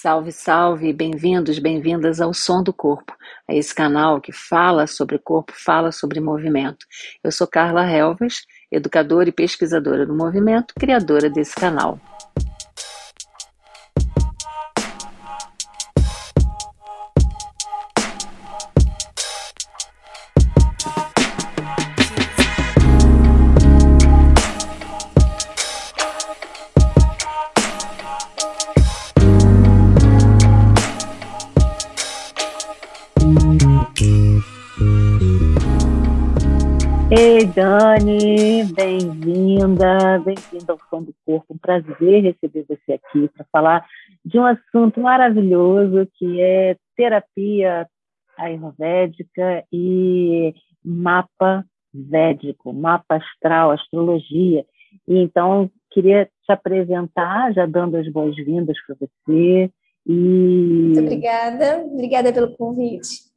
Salve, salve, bem-vindos, bem-vindas ao Som do Corpo, a esse canal que fala sobre corpo, fala sobre movimento. Eu sou Carla Helvas, educadora e pesquisadora do movimento, criadora desse canal. Dani, bem-vinda, bem-vinda ao Som do Corpo. Um prazer receber você aqui para falar de um assunto maravilhoso que é terapia ayurvédica e mapa védico, mapa astral, astrologia. E então, queria te apresentar, já dando as boas-vindas para você. E... Muito obrigada, obrigada pelo convite.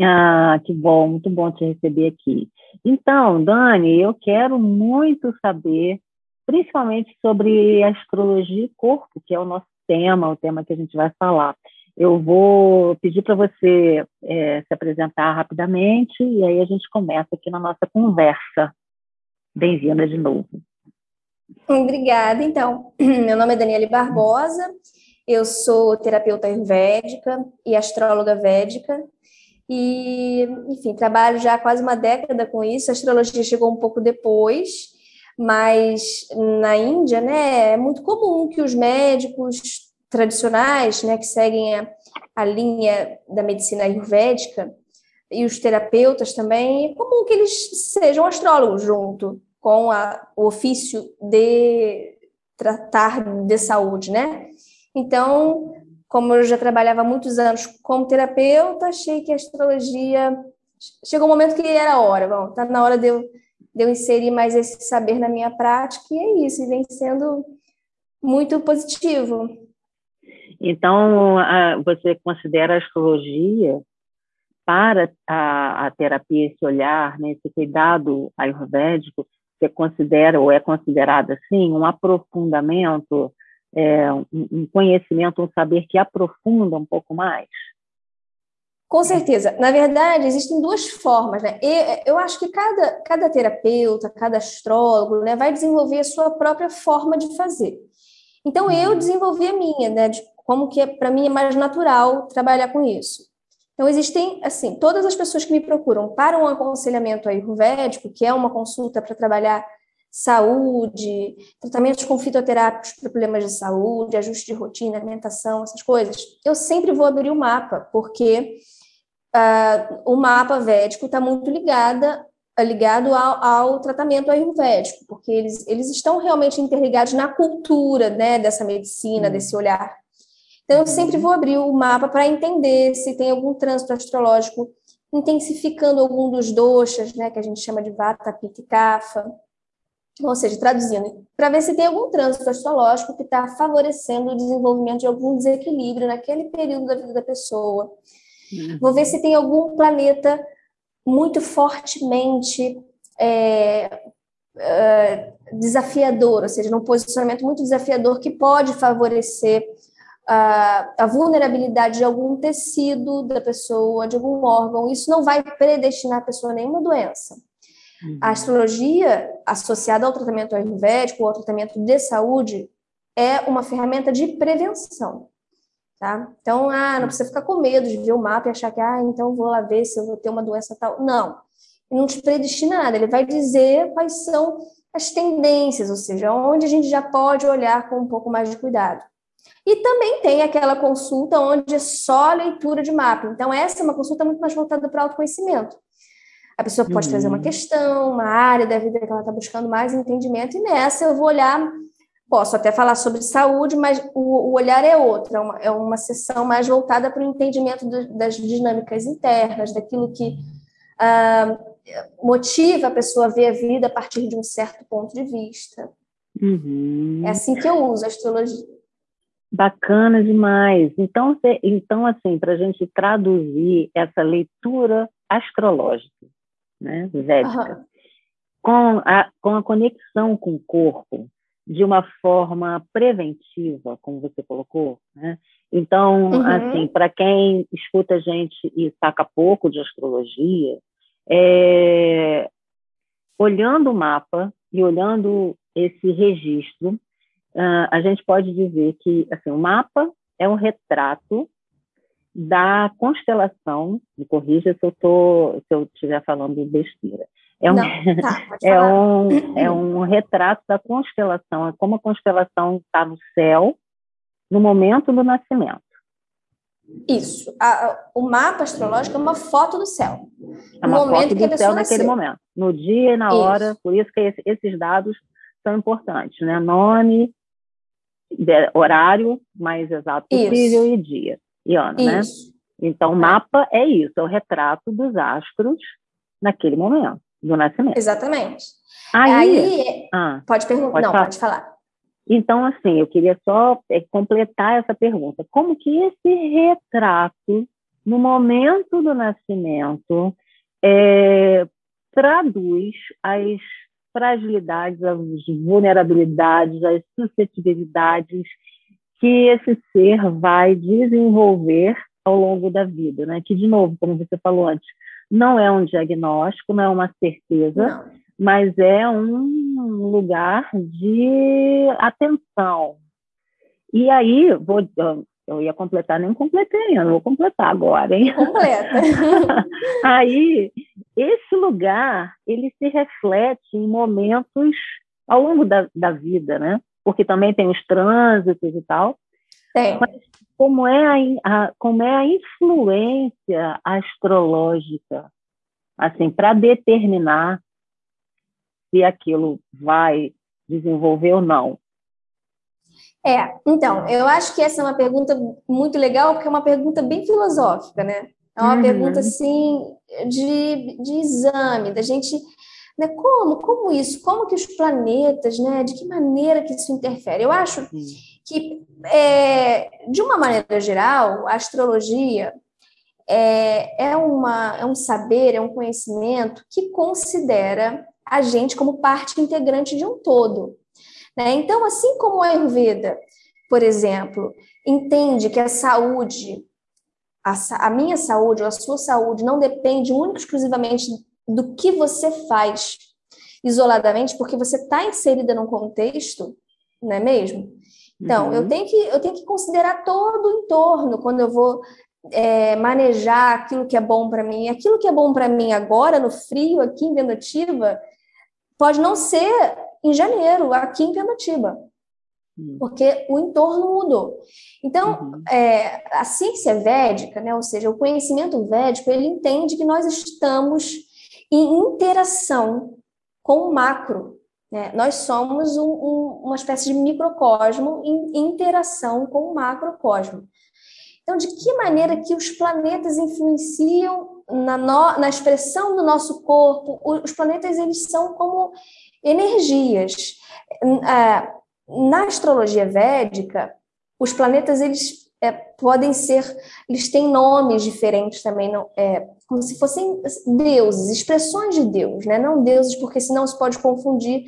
Ah, que bom, muito bom te receber aqui. Então, Dani, eu quero muito saber, principalmente sobre astrologia e corpo, que é o nosso tema, o tema que a gente vai falar. Eu vou pedir para você é, se apresentar rapidamente e aí a gente começa aqui na nossa conversa. Bem-vinda de novo. Obrigada. Então, meu nome é Daniele Barbosa, eu sou terapeuta ayurvédica e astróloga védica e, enfim, trabalho já quase uma década com isso. A astrologia chegou um pouco depois, mas na Índia, né, é muito comum que os médicos tradicionais, né, que seguem a, a linha da medicina ayurvédica, e os terapeutas também, é comum que eles sejam astrólogos junto com a, o ofício de tratar de saúde, né? Então, como eu já trabalhava há muitos anos como terapeuta, achei que a astrologia chegou um momento que era a hora, bom, está na hora de eu, de eu inserir mais esse saber na minha prática, e é isso, e vem sendo muito positivo. Então, você considera a astrologia para a, a terapia, esse olhar, né, esse cuidado ayurvédico, você considera ou é considerado assim um aprofundamento é, um conhecimento, um saber que aprofunda um pouco mais? Com certeza. Na verdade, existem duas formas, né? Eu acho que cada, cada terapeuta, cada astrólogo, né, vai desenvolver a sua própria forma de fazer. Então, eu uhum. desenvolvi a minha, né? De como que é, para mim é mais natural trabalhar com isso. Então, existem, assim, todas as pessoas que me procuram para um aconselhamento ayurvédico, que é uma consulta para trabalhar saúde, tratamentos com fitoterápicos para problemas de saúde, ajuste de rotina, alimentação, essas coisas, eu sempre vou abrir o mapa, porque uh, o mapa védico está muito ligada, ligado ao, ao, tratamento ayurvédico, porque eles, eles estão realmente interligados na cultura né, dessa medicina, uhum. desse olhar. Então, eu sempre uhum. vou abrir o mapa para entender se tem algum trânsito astrológico intensificando algum dos doshas, né, que a gente chama de Vata, Pitta e Kapha, ou seja, traduzindo, para ver se tem algum trânsito astrológico que está favorecendo o desenvolvimento de algum desequilíbrio naquele período da vida da pessoa. Uhum. Vou ver se tem algum planeta muito fortemente é, é, desafiador, ou seja, num posicionamento muito desafiador que pode favorecer a, a, vulnerabilidade de algum tecido da pessoa, de algum órgão. Isso não vai predestinar a pessoa a nenhuma doença. Uhum. A astrologia, associada ao tratamento ayurvédico ou ao tratamento de saúde, é uma ferramenta de prevenção. Tá? Então, ah, não precisa ficar com medo de ver o mapa e achar que, ah, então vou lá ver se eu vou ter uma doença tal. Não, ele não te predestina nada, ele vai dizer quais são as tendências, ou seja, onde a gente já pode olhar com um pouco mais de cuidado. E também tem aquela consulta onde é só leitura de mapa. Então, essa é uma consulta muito mais voltada para autoconhecimento. A pessoa pode uhum. trazer uma uhum. questão, uma área da vida que ela está buscando mais entendimento, e nessa eu vou olhar, posso até falar sobre saúde, mas o, o olhar é outro, é uma, é uma sessão mais voltada para o entendimento do, das dinâmicas internas, daquilo que ah, motiva a pessoa a ver a vida a partir de um certo ponto de vista. Uhum. É assim que eu uso a astrologia. Bacana demais. Então, então assim, para a gente traduzir essa leitura astrológica, né, védica, uhum. com, a, com a conexão com o corpo de uma forma preventiva, como você colocou, né? Então, uhum. assim, para quem escuta a gente e saca pouco de astrologia, é, olhando o mapa e olhando esse registro, uh, a gente pode dizer que assim, o mapa é um retrato da constelação, me corrija se eu tô, se eu estiver falando besteira. É um, Não, tá, é, um, é um retrato da constelação, é como a constelação está no céu no momento do nascimento. Isso. A, o mapa astrológico é uma foto do céu. É uma foto do céu naquele momento, no dia e na isso. hora. Por isso que esse, esses dados são importantes, né? Nome, de, horário mais exato possível isso. e dia né? isso. né? Então, o mapa é isso, é o retrato dos astros naquele momento do nascimento. Exatamente. Aí, Aí ah, pode perguntar, não, falar. pode falar. Então, assim, eu queria só é, completar essa pergunta. Como que esse retrato, no momento do nascimento, é, traduz as fragilidades, as vulnerabilidades, as suscetibilidades que esse ser vai desenvolver ao longo da vida, né? Que, de novo, como você falou antes, não é um diagnóstico, não é uma certeza, não. mas é um lugar de atenção. E aí, vou, eu ia completar, nem completei, eu não vou completar agora, hein? Completa. aí, esse lugar, ele se reflete em momentos ao longo da, da vida, né? Porque também tem os trânsitos e tal. Tem. Mas como é a, a como é a influência astrológica assim para determinar se aquilo vai desenvolver ou não. É, então, eu acho que essa é uma pergunta muito legal, porque é uma pergunta bem filosófica, né? É uma uhum. pergunta, assim, de, de exame, da gente... Né, como? Como isso? Como que os planetas, né? De que maneira que isso interfere? Eu acho que, é, de uma maneira geral, a astrologia é, é, uma, é um saber, é um conhecimento que considera a gente como parte integrante de um todo. Né? Então, assim como a Ayurveda, por exemplo, entende que a saúde, a, a minha saúde ou a sua saúde não depende única e exclusivamente do que você faz isoladamente, porque você está inserida num contexto, não é mesmo? Então, uhum. eu, tenho que, eu tenho que considerar todo o entorno quando eu vou é, manejar aquilo que é bom para mim. Aquilo que é bom para mim agora, no frio, aqui em Vendativa, pode não ser em janeiro, aqui em Vendativa, uhum. porque o entorno mudou. Então, uhum. é, a ciência védica, né, ou seja, o conhecimento védico, ele entende que nós estamos em interação com o macro, né? Nós somos um, um, uma espécie de microcosmo em interação com o macrocosmo. Então, de que maneira que os planetas influenciam na, no, na expressão do nosso corpo? Os planetas, eles são como energias. É, na astrologia védica, os planetas, eles é, podem ser, eles têm nomes diferentes também, não, é, como se fossem deuses, expressões de Deus, né? não deuses, porque senão se pode confundir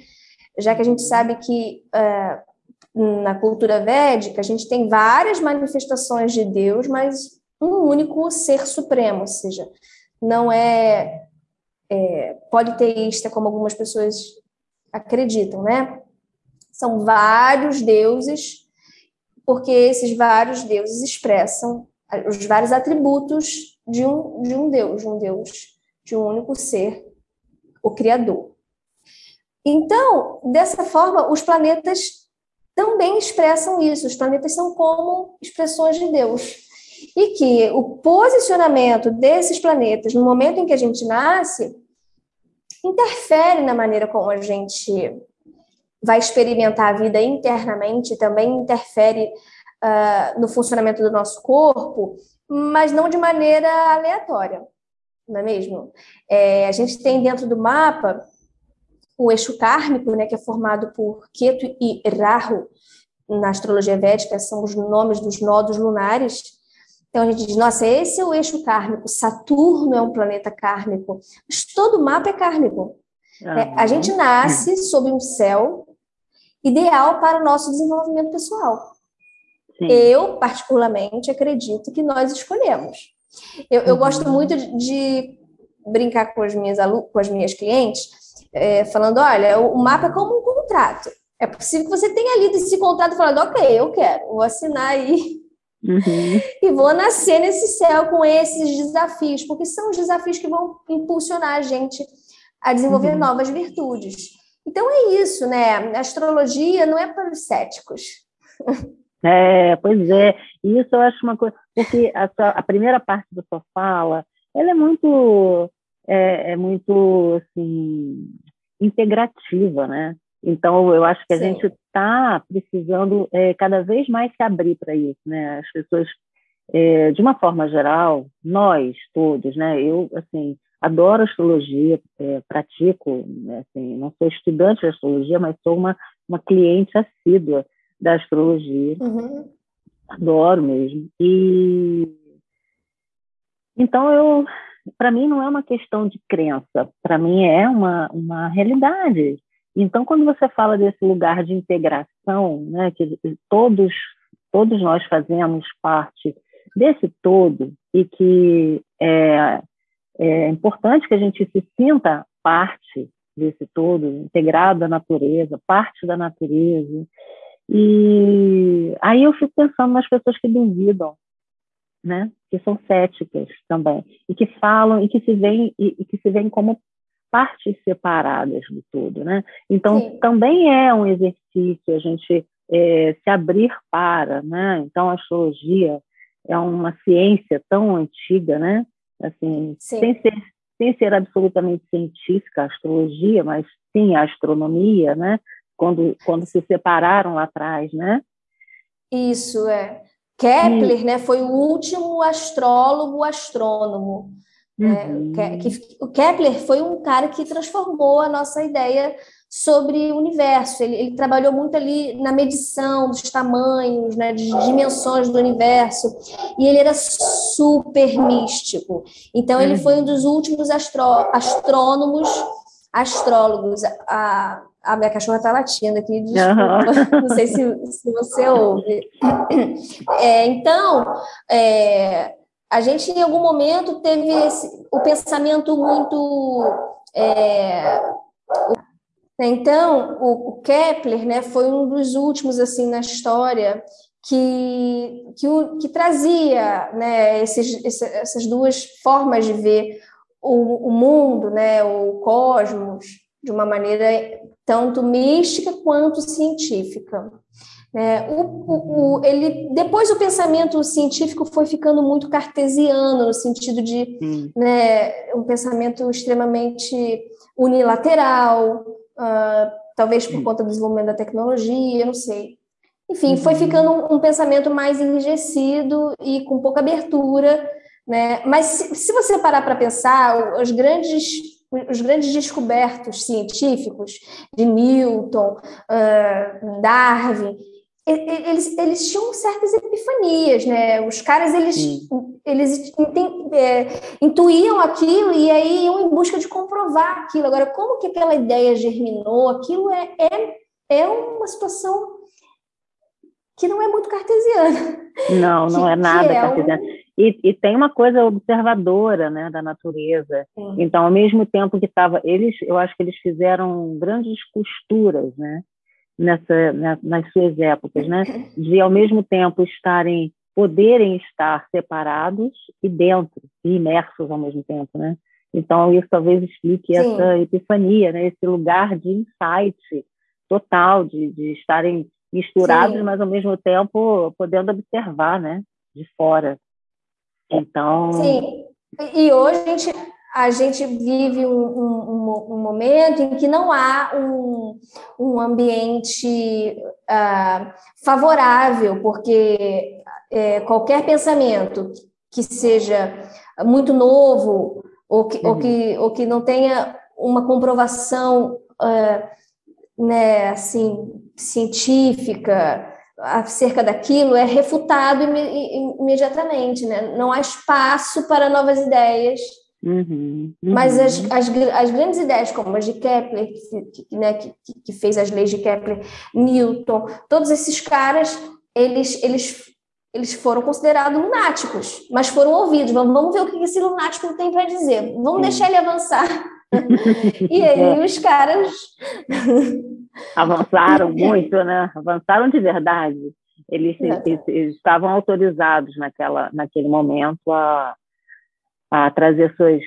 já que a gente sabe que uh, na cultura védica a gente tem várias manifestações de Deus, mas um único ser supremo, ou seja, não é, é politeísta como algumas pessoas acreditam, né? São vários deuses, porque esses vários deuses expressam os vários atributos de um, de um Deus, de um Deus, de um único ser, o Criador. Então, dessa forma, os planetas também expressam isso. Os planetas são como expressões de Deus. E que o posicionamento desses planetas no momento em que a gente nasce interfere na maneira como a gente vai experimentar a vida internamente, também interfere uh, no funcionamento do nosso corpo, mas não de maneira aleatória, não é mesmo? É, a gente tem dentro do mapa o eixo kármico, né, que é formado por Ketu e Rahu, na astrologia védica, são os nomes dos nodos lunares. Então a gente diz, nossa, esse é o eixo kármico, Saturno é um planeta kármico, mas todo mapa é kármico. Uhum. É, a gente nasce sob um céu ideal para o nosso desenvolvimento pessoal. Sim. Eu, particularmente, acredito que nós escolhemos. Eu, eu gosto uhum. muito de, de, brincar com as minhas, com as minhas clientes, é, falando: olha, o, o mapa é como um contrato. É possível que você tenha lido esse contrato falando, ok, eu quero, vou assinar aí uhum. e vou nascer nesse céu com esses desafios, porque são os desafios que vão impulsionar a gente a desenvolver uhum. novas virtudes. Então é isso, né? A astrologia não é para os céticos. É, pois é. Isso eu acho uma coisa. Porque a, sua, a primeira parte da sua fala, ela é muito, é, é muito assim, integrativa, né? Então, eu acho que a Sim. gente está precisando é, cada vez mais se abrir para isso, né? As pessoas, é, de uma forma geral, nós todos, né? Eu, assim, adoro astrologia, é, pratico, né? assim, não sou estudante de astrologia, mas sou uma, uma cliente assídua da astrologia. Uhum. Adoro mesmo. E então eu, para mim não é uma questão de crença, para mim é uma uma realidade. Então quando você fala desse lugar de integração, né, que todos todos nós fazemos parte desse todo e que é, é importante que a gente se sinta parte desse todo, integrado à natureza, parte da natureza, e aí eu fico pensando nas pessoas que duvidam, né? Que são céticas também e que falam e que se veem e, e que se veem como partes separadas do todo, né? Então Sim. também é um exercício a gente é, se abrir para, né? Então a astrologia é uma ciência tão antiga, né? Assim, sem ser sem ser absolutamente científica a astrologia, mas sim a astronomia, né? quando, quando se separaram lá atrás, né? Isso, é. Kepler, e... né, foi o último astrólogo astrônomo. Né? Uhum. É, que, o Kepler foi um cara que transformou a nossa ideia sobre o universo. Ele, ele, trabalhou muito ali na medição dos tamanhos, né, de dimensões do universo, e ele era super místico. Então, ele foi um dos últimos astro, astrônomos, astrólogos a, a minha cachorra está latindo aqui, desculpa, uhum. não sei se, se você ouve. É, então, é, a gente em algum momento teve esse, o pensamento muito. É, então, o, o, Kepler né, foi um dos últimos assim na história que, que, que trazia né, esses, essas duas formas de ver o, o mundo, né, o cosmos, de uma maneira tanto mística quanto científica. É, o, o, o, ele, depois o pensamento científico foi ficando muito cartesiano, no sentido de né, um pensamento extremamente unilateral, uh, talvez por conta do desenvolvimento da tecnologia, não sei. Enfim, uhum. foi ficando um, um, pensamento mais enrijecido e com pouca abertura. Né? Mas se, se você parar para pensar, os grandes os grandes descobertos científicos de Newton, uh, Darwin, eles, eles tinham certas epifanias, né? Os caras eles, eles é, intuíam aquilo e aí iam em busca de comprovar aquilo. Agora, como que aquela ideia germinou? Aquilo é, é, é uma situação que não é muito cartesiana. Não, não que, é nada é cartesiana. Um... E, e, tem uma coisa observadora, né, da natureza. Sim. Então, ao mesmo tempo que estava, eles, eu acho que eles fizeram grandes costuras, né, nessa, né, nas suas épocas, né, de ao mesmo tempo estarem, poderem estar separados e dentro, e imersos ao mesmo tempo, né. Então, isso talvez explique Sim. essa epifania, né, esse lugar de insight total, de, de estarem misturados, Sim. mas ao mesmo tempo podendo observar, né, de fora. Então. Sim, e hoje a gente, a gente vive um, um, um momento em que não há um, um ambiente uh, favorável, porque é, qualquer pensamento que seja muito novo ou que, uhum. ou que, ou que não tenha uma comprovação uh, né, assim, científica, acerca daquilo é refutado imediatamente, né? Não há espaço para novas ideias. Uhum, uhum. Mas as, as, as, grandes ideias, como as de Kepler, que, que, né, que, que, fez as leis de Kepler, Newton, todos esses caras, eles, eles eles foram considerados lunáticos, mas foram ouvidos. Vamos ver o que esse lunático tem para dizer. Vamos deixar ele avançar. e aí é. os caras avançaram muito, né? Avançaram de verdade. Eles, eles, eles, estavam autorizados naquela, naquele momento a, a trazer suas,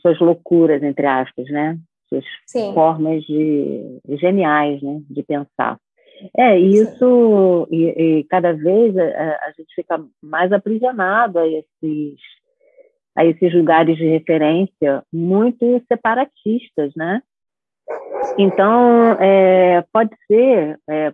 suas loucuras, entre aspas, né? Suas Sim. formas de, geniais, né? De pensar. É, isso, e, e, cada vez a, a, gente fica mais aprisionado a esses, a esses lugares de referência muito separatistas, né? Então, é, pode ser é,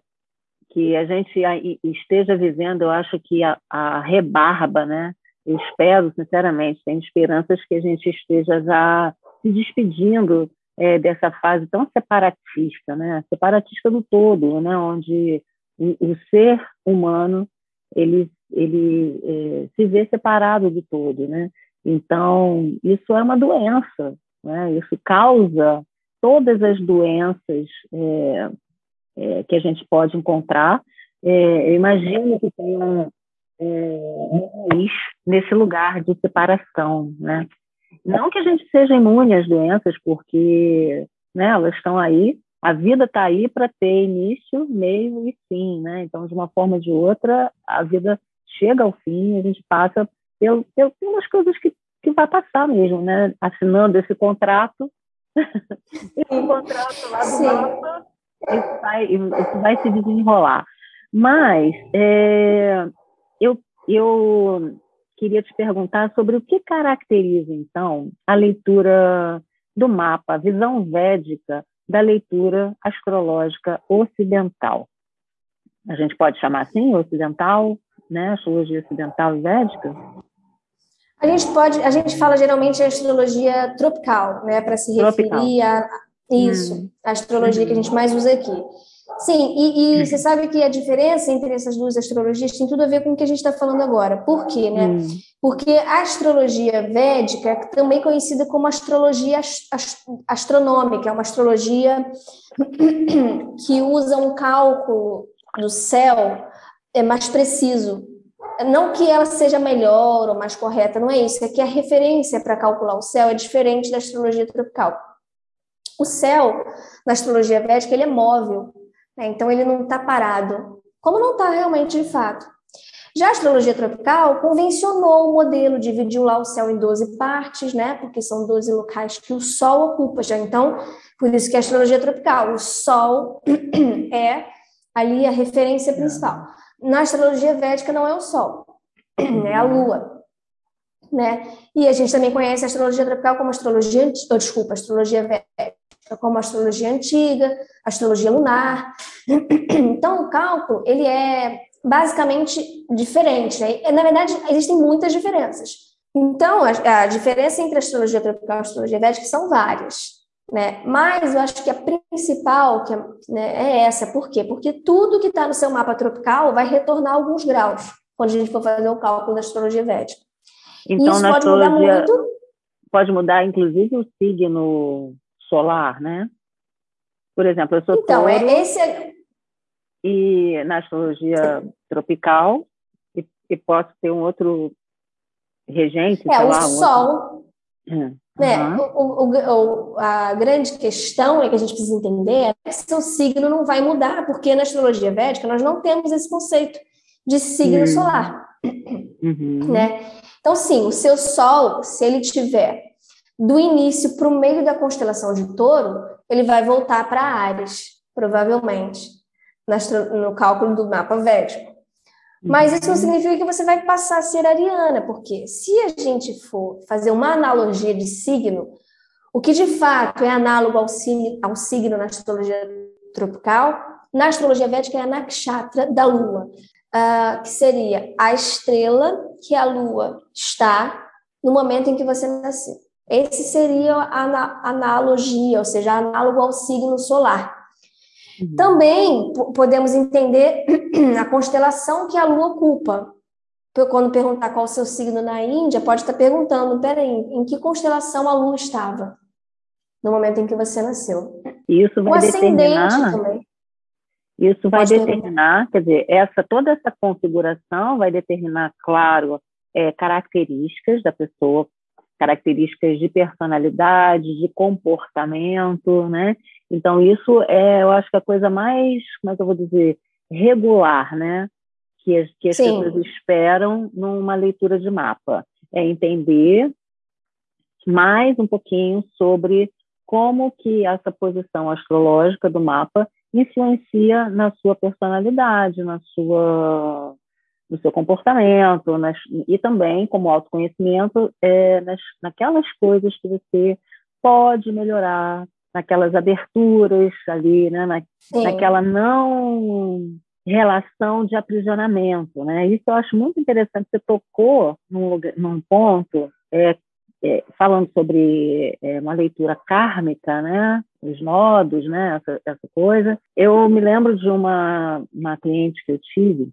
que a gente esteja vivendo, eu acho que a, a rebarba, né? Espero, sinceramente, tenho esperanças que a gente esteja já se despedindo é, dessa fase tão separatista, né? Separatista do todo, né? Onde o, o ser humano ele ele é, se vê separado do todo, né? Então isso é uma doença, né? Isso causa todas as doenças é, é que a gente pode encontrar. É, eu imagino que tem um nesse lugar de separação, né? Não que a gente seja imune às doenças, porque né, elas estão aí, a vida está aí para ter início, meio e fim, né? Então, de uma forma ou de outra, a vida chega ao fim, a gente passa pelo, pelo, pelas coisas que, que vai passar mesmo, né? Assinando esse contrato, esse contrato lá do Sim. mapa, isso vai, isso vai se desenrolar. Mas é, eu, eu queria te perguntar sobre o que caracteriza, então, a leitura do mapa, a visão védica da leitura astrológica ocidental. A gente pode chamar assim, ocidental, né? Astrologia ocidental e védica? A gente pode, a gente fala geralmente de astrologia tropical, né, para se tropical. referir a isso, hum. a astrologia que a gente mais usa aqui. Sim, e, e, você sabe que a diferença entre essas duas astrologias tem tudo a ver com o que a gente está falando agora. Por quê, né? Hum. Porque a astrologia védica, é também conhecida como astrologia ast astronômica, é uma astrologia que usa um cálculo do céu é mais preciso. Não que ela seja melhor ou mais correta, não é isso. É que a referência para calcular o céu é diferente da astrologia tropical. O céu, na astrologia védica, ele é móvel. Né? Então, ele não está parado, como não está realmente de fato. Já a astrologia tropical convencionou o modelo, dividiu lá o céu em 12 partes, né? Porque são 12 locais que o Sol ocupa já. Então, por isso que a astrologia tropical, o Sol é ali a referência principal. Na astrologia védica não é o Sol, é a Lua. Né? E a gente também conhece a astrologia tropical como astrologia, oh, desculpa, astrologia védica como a astrologia antiga, a astrologia lunar. Então, o cálculo, ele é basicamente diferente. Né? Na verdade, existem muitas diferenças. Então, a, a diferença entre a astrologia tropical e a astrologia védica são várias. Né? Mas eu acho que a principal que é, né, é essa. Por quê? Porque tudo que está no seu mapa tropical vai retornar alguns graus quando a gente for fazer o cálculo da astrologia védica. Então, Isso pode mudar muito. Pode mudar, inclusive, o signo solar, né? Por exemplo, eu sou então, é touro, é esse e na astrologia tropical e, e, posso ter um outro regente, é, o lá, Sol. Outro... Né? O, o, o, a grande questão é que a gente precisa entender é que seu signo não vai mudar, porque na astrologia védica nós não temos esse conceito de signo uhum. solar. Uhum. Né? Então, sim, o seu Sol, se ele tiver do início para o meio da constelação de Touro, ele vai voltar para Ares, provavelmente, no cálculo do mapa védico. Mas isso não uhum. significa que você vai passar a ser ariana, porque se a gente for fazer uma analogia de signo, o que de fato é análogo ao signo, ao signo na astrologia tropical, na astrologia védica é a nakshatra da lua, uh, que seria a estrela que a lua está no momento em que você nasceu. Esse seria a analogia, ou seja, análogo ao signo solar. Uhum. Também podemos entender a constelação que a Lua ocupa. Quando perguntar qual o seu signo na Índia, pode estar perguntando, peraí, em que constelação a Lua estava no momento em que você nasceu? Isso vai o determinar... Também. Isso vai Pode determinar, ter... quer dizer, essa, toda essa configuração vai determinar, claro, é, características da pessoa, características de personalidade, de comportamento, né? Então, isso é, eu acho que a coisa mais, como é que eu vou dizer, regular, né? Que as, que as pessoas esperam numa leitura de mapa. É entender mais um pouquinho sobre como que essa posição astrológica do mapa influencia na sua personalidade, na sua no seu comportamento nas, e também como autoconhecimento é, nas, naquelas coisas que você pode melhorar, naquelas aberturas ali, né, na, naquela não relação de aprisionamento, né? Isso eu acho muito interessante. Você tocou num, lugar, num ponto é, é, falando sobre é, uma leitura kármica, né? Os nodos, né? Essa, essa coisa. Eu me lembro de uma, uma cliente que eu tive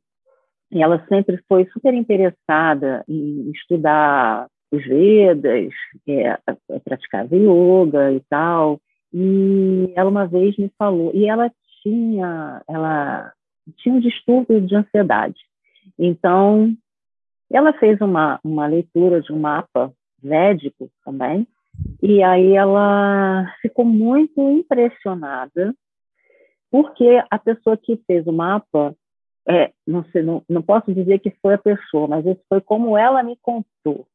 e ela sempre foi super interessada em estudar os Vedas, é, praticava yoga e tal. E ela uma vez me falou, e ela tinha, ela tinha um distúrbio de ansiedade. Então, ela fez uma, uma leitura de um mapa védico também, e aí ela ficou muito impressionada, porque a pessoa que fez o mapa, é, não, sei, não, não posso dizer que foi a pessoa, mas isso foi como ela me contou.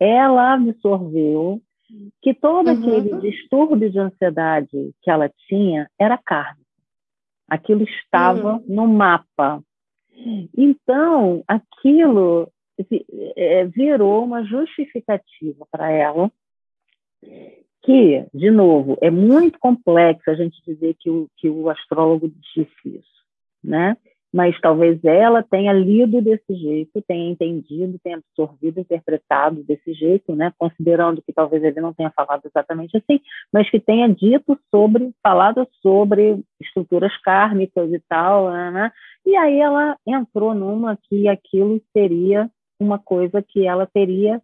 Ela absorveu que todo uhum. aquele distúrbio de ansiedade que ela tinha era carne. Aquilo estava uhum. no mapa. Então, aquilo é, virou uma justificativa para ela que, de novo, é muito complexo a gente dizer que o, que o astrólogo disse isso, né? Mas talvez ela tenha lido desse jeito, tenha entendido, tenha absorvido, interpretado desse jeito, né? Considerando que talvez ele não tenha falado exatamente assim, mas que tenha dito sobre, falado sobre estruturas kármicas e tal, né? E aí ela entrou numa que aquilo seria uma coisa que ela teria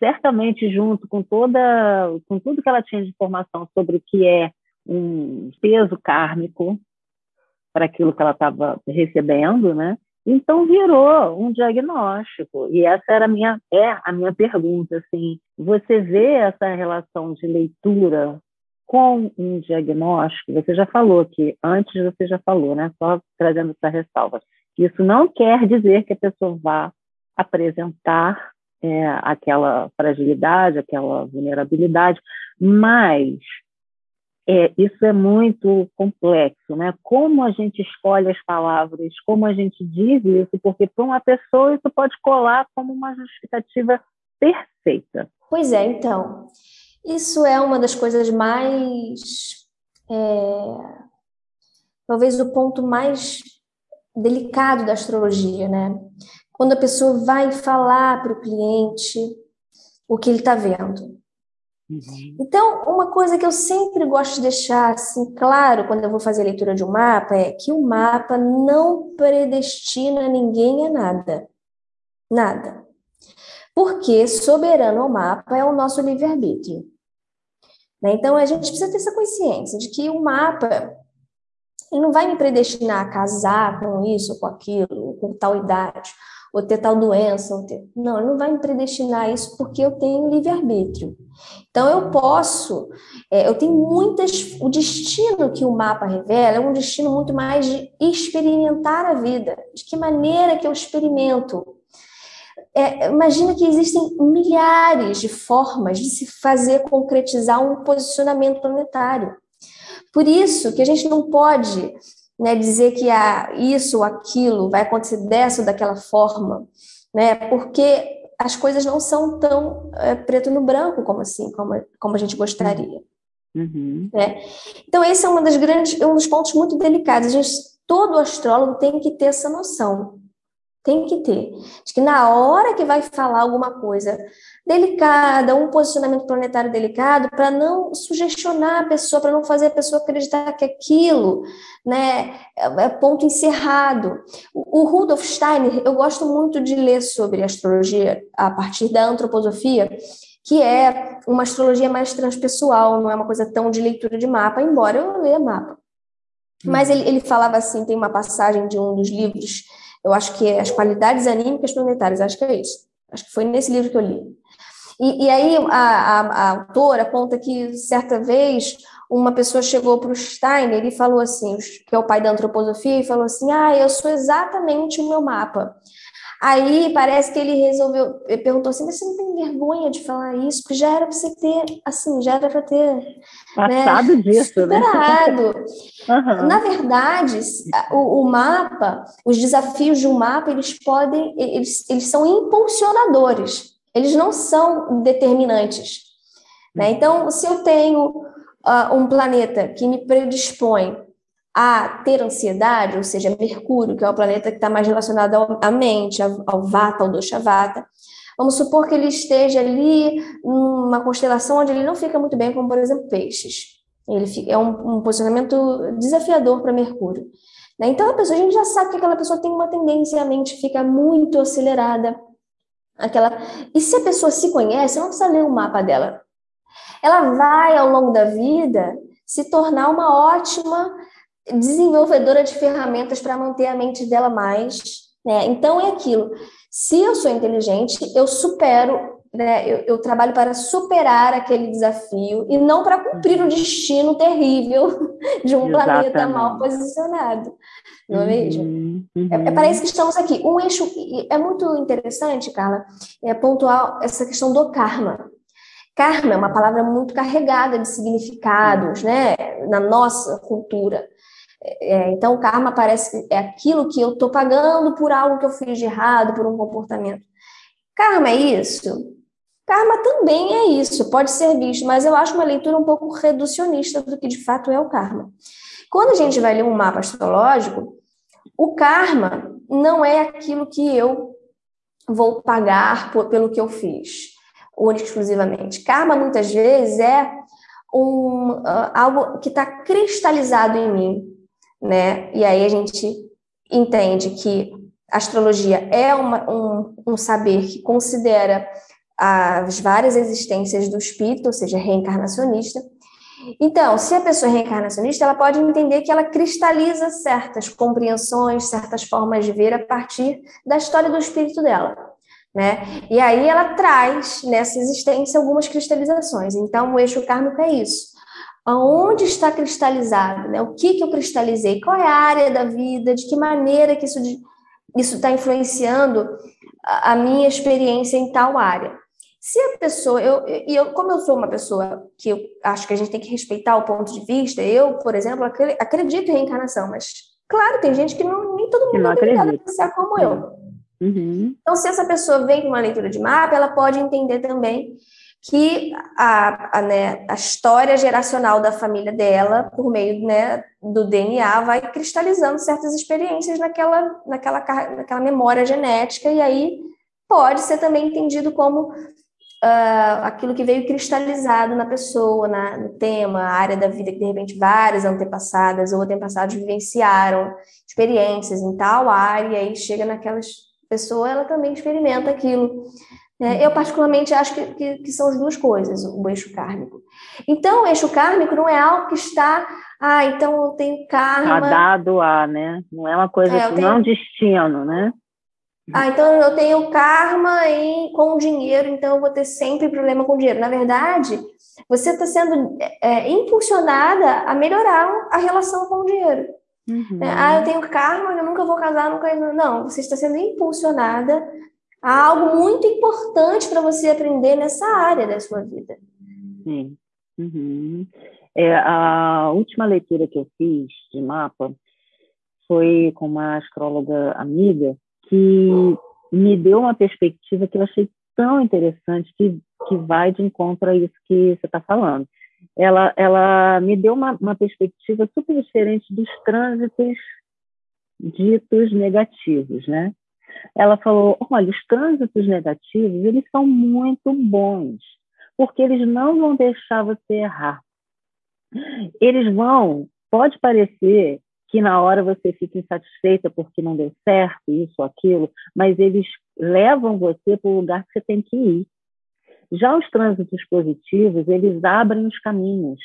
certamente junto com toda com tudo que ela tinha de informação sobre o que é um peso kármico, para aquilo que ela estava recebendo, né? Então virou um diagnóstico. E essa era a minha é a minha pergunta, assim, você vê essa relação de leitura com um diagnóstico? Você já falou que antes você já falou, né? Só trazendo essa ressalva. Isso não quer dizer que a pessoa vá apresentar é, aquela fragilidade, aquela vulnerabilidade, mas é, isso é muito complexo, né? Como a gente escolhe as palavras, como a gente diz isso, porque para uma pessoa isso pode colar como uma justificativa perfeita. Pois é, então, isso é uma das coisas mais. É, talvez o ponto mais delicado da astrologia, né? Quando a pessoa vai falar para o cliente o que ele está vendo. Uhum. Então, uma coisa que eu sempre gosto de deixar assim claro quando eu vou fazer a leitura de um mapa é que o mapa não predestina ninguém a nada. Nada. Porque soberano ao mapa é o nosso livre-arbítrio. Né? Então, a gente precisa ter essa consciência de que o mapa não vai me predestinar a casar com isso, com aquilo, com tal idade ou ter tal doença, ou ter... não, ele não vai me predestinar isso porque eu tenho livre-arbítrio. Então eu posso, é, eu tenho muitas, o destino que o mapa revela é um destino muito mais de experimentar a vida. De que maneira que eu experimento? É, imagina que existem milhares de formas de se fazer concretizar um posicionamento planetário. Por isso que a gente não pode né, dizer que ah, isso ou aquilo vai acontecer dessa ou daquela forma, né, porque as coisas não são tão é, preto no branco como assim, como, como a gente gostaria. Uhum. Né? Então, esse é uma das grandes, um dos pontos muito delicados. A gente, todo astrólogo tem que ter essa noção. Tem que ter. De que na hora que vai falar alguma coisa delicada, um posicionamento planetário delicado, para não sugestionar a pessoa, para não fazer a pessoa acreditar que aquilo né, é ponto encerrado. O, o Rudolf Steiner, eu gosto muito de ler sobre astrologia a partir da antroposofia, que é uma astrologia mais transpessoal, não é uma coisa tão de leitura de mapa, embora eu leia mapa. Mas ele, ele falava assim, tem uma passagem de um dos livros, eu acho que é As Qualidades Anímicas Planetárias, acho que é isso. Acho que foi nesse livro que eu li. E, e aí a, a, a, autora aponta que certa vez uma pessoa chegou para o Steiner e falou assim, que é o pai da antroposofia, e falou assim, ah, eu sou exatamente o meu mapa. Aí parece que ele resolveu, ele perguntou assim, mas você não tem vergonha de falar isso? Porque já era para você ter, assim, já era para ter... Né, Passado né, disso, superado. né? Uhum. Na verdade, o, o, mapa, os desafios de um mapa, eles podem, eles, eles são impulsionadores, eles não são determinantes. Né? Então, se eu tenho uh, um planeta que me predispõe a ter ansiedade, ou seja, Mercúrio, que é o planeta que está mais relacionado à mente, ao, ao Vata, ao Dosha Vata. Vamos supor que ele esteja ali numa constelação onde ele não fica muito bem, como por exemplo peixes. Ele fica, é um, um posicionamento desafiador para Mercúrio. Né? Então a pessoa, a gente já sabe que aquela pessoa tem uma tendência, a mente fica muito acelerada. Aquela... E se a pessoa se conhece, não precisa ler o mapa dela. Ela vai, ao longo da vida, se tornar uma ótima desenvolvedora de ferramentas para manter a mente dela mais. Né? Então é aquilo. Se eu sou inteligente, eu supero, né? eu, eu trabalho para superar aquele desafio e não para cumprir o destino terrível de um Exatamente. planeta mal posicionado. Não é mesmo? Uhum. É, é, para isso que estamos aqui. Um eixo é muito interessante, Carla, é pontuar essa questão do karma. Karma é uma palavra muito carregada de significados, né, na nossa cultura. É, então, karma parece é aquilo que eu estou pagando por algo que eu fiz de errado, por um comportamento. Karma é isso? Karma também é isso, pode ser visto, mas eu acho uma leitura um pouco reducionista do que de fato é o karma. Quando a gente vai ler um mapa astrológico, o karma não é aquilo que eu vou pagar por, pelo que eu fiz, única exclusivamente. Karma, muitas vezes, é um, uh, algo que está cristalizado em mim, né? E aí a gente entende que a astrologia é uma, um, um saber que considera as várias existências do espírito, ou seja, reencarnacionista. Então, se a pessoa é reencarnacionista, ela pode entender que ela cristaliza certas compreensões, certas formas de ver a partir da história do espírito dela. Né? E aí ela traz nessa existência algumas cristalizações. Então, o eixo kármico é isso aonde está cristalizado, né? O que que eu cristalizei? Qual é a área da vida? De que maneira que isso está influenciando a, minha experiência em tal área? Se a pessoa, eu, e eu, como eu sou uma pessoa que eu acho que a gente tem que respeitar o ponto de vista, eu, por exemplo, acredito em reencarnação, mas claro, tem gente que não, nem todo mundo acredita pensar como eu. Uhum. Então, se essa pessoa vem com uma leitura de mapa, ela pode entender também que a, a, né, a, história geracional da família dela, por meio né, do DNA, vai cristalizando certas experiências naquela, naquela, naquela memória genética, e aí pode ser também entendido como uh, aquilo que veio cristalizado na pessoa, na, no tema, a área da vida que de repente várias antepassadas ou antepassados vivenciaram experiências em tal área, e aí chega naquelas pessoa, ela também experimenta aquilo. É, eu, particularmente, acho que, que, que, são as duas coisas, o eixo kármico. Então, o eixo kármico não é algo que está, ah, então eu tenho karma. Está dado a, né? Não é uma coisa, é, tenho... não é um destino, né? Ah, então eu tenho karma em, com dinheiro, então eu vou ter sempre problema com dinheiro. Na verdade, você está sendo é, impulsionada a melhorar a relação com o dinheiro. Uhum. É, ah, eu tenho karma, eu nunca vou casar, nunca. Não, você está sendo impulsionada Há algo muito importante para você aprender nessa área da sua vida. Sim. Uhum. É, a última leitura que eu fiz de mapa foi com uma astróloga amiga que me deu uma perspectiva que eu achei tão interessante que, que vai de encontro a isso que você está falando. Ela, ela me deu uma, uma perspectiva super diferente dos trânsitos ditos negativos, né? ela falou: olha, os trânsitos negativos eles são muito bons, porque eles não vão deixar você errar. Eles vão, pode parecer que na hora você fica insatisfeita porque não deu certo, isso aquilo, mas eles levam você para o lugar que você tem que ir. Já os trânsitos positivos, eles abrem os caminhos.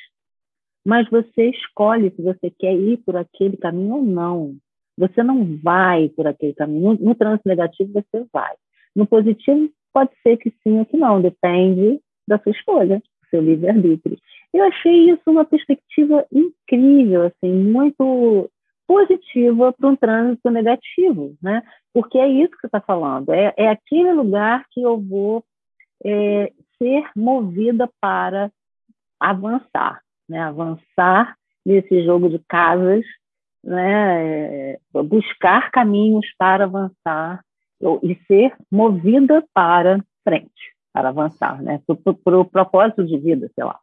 mas você escolhe se você quer ir por aquele caminho ou não. Você não vai por aquele caminho. No, no trânsito negativo, você vai. No positivo, pode ser que sim ou que não, depende da sua escolha, do seu livre-arbítrio. Eu achei isso uma perspectiva incrível, assim, muito positiva para um trânsito negativo, né? Porque é isso que você está falando, é, é aquele lugar que eu vou é, ser movida para avançar, né? Avançar nesse jogo de casas, né? É, buscar caminhos para avançar e ser movida para frente, para avançar, né? Para o propósito de vida, sei lá.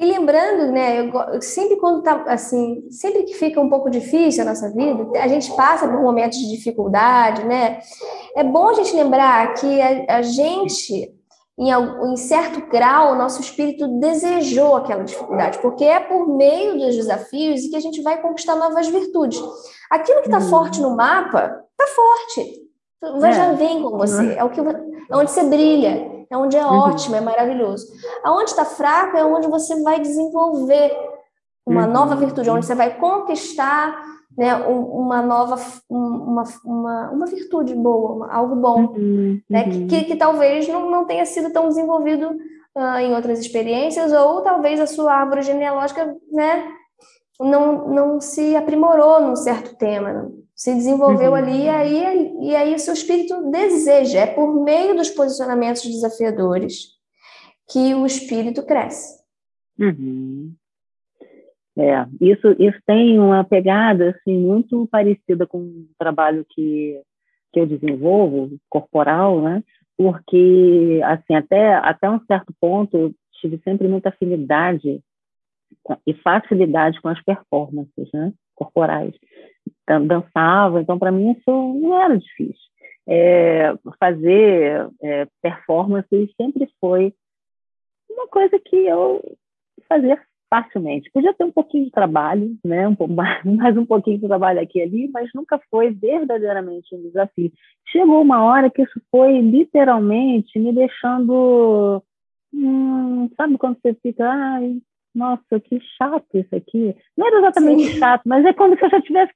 E lembrando, né, eu, sempre quando tá assim, sempre que fica um pouco difícil a nossa vida, a gente passa por momentos de dificuldade, né? É bom a gente lembrar que a, a gente, em, em certo grau, o nosso espírito desejou aquela dificuldade, porque é por meio dos desafios que a gente vai conquistar novas virtudes. Aquilo que está hum. forte no mapa, está forte. É. Já vem com você, é o que é onde você brilha é onde é uhum. ótimo, é maravilhoso. Aonde está fraco é onde você vai desenvolver uma uhum. nova virtude, onde você vai conquistar né, uma nova uma, uma, uma virtude boa, algo bom, uhum. Né, que, que, que, talvez não, não tenha sido tão desenvolvido uh, em outras experiências, ou talvez a sua árvore genealógica né, não, não se aprimorou num certo tema se desenvolveu uhum. ali, e aí, e aí o seu espírito deseja, é por meio dos posicionamentos desafiadores que o espírito cresce. Uhum. É, isso, isso tem uma pegada assim, muito parecida com o trabalho que, que eu desenvolvo, corporal, né? porque assim, até, até um certo ponto eu tive sempre muita afinidade e facilidade com as performances né? corporais dançava, então para mim isso não era difícil. É, fazer é, performances sempre foi uma coisa que eu fazia facilmente. Podia ter um pouquinho de trabalho, né, um mais, um pouquinho de trabalho aqui e ali, mas nunca foi verdadeiramente um desafio. Chegou uma hora que isso foi literalmente me deixando, hum, sabe quando você fica, ai, nossa, que chato isso aqui. Não era exatamente Sim. chato, mas é como se eu já estivesse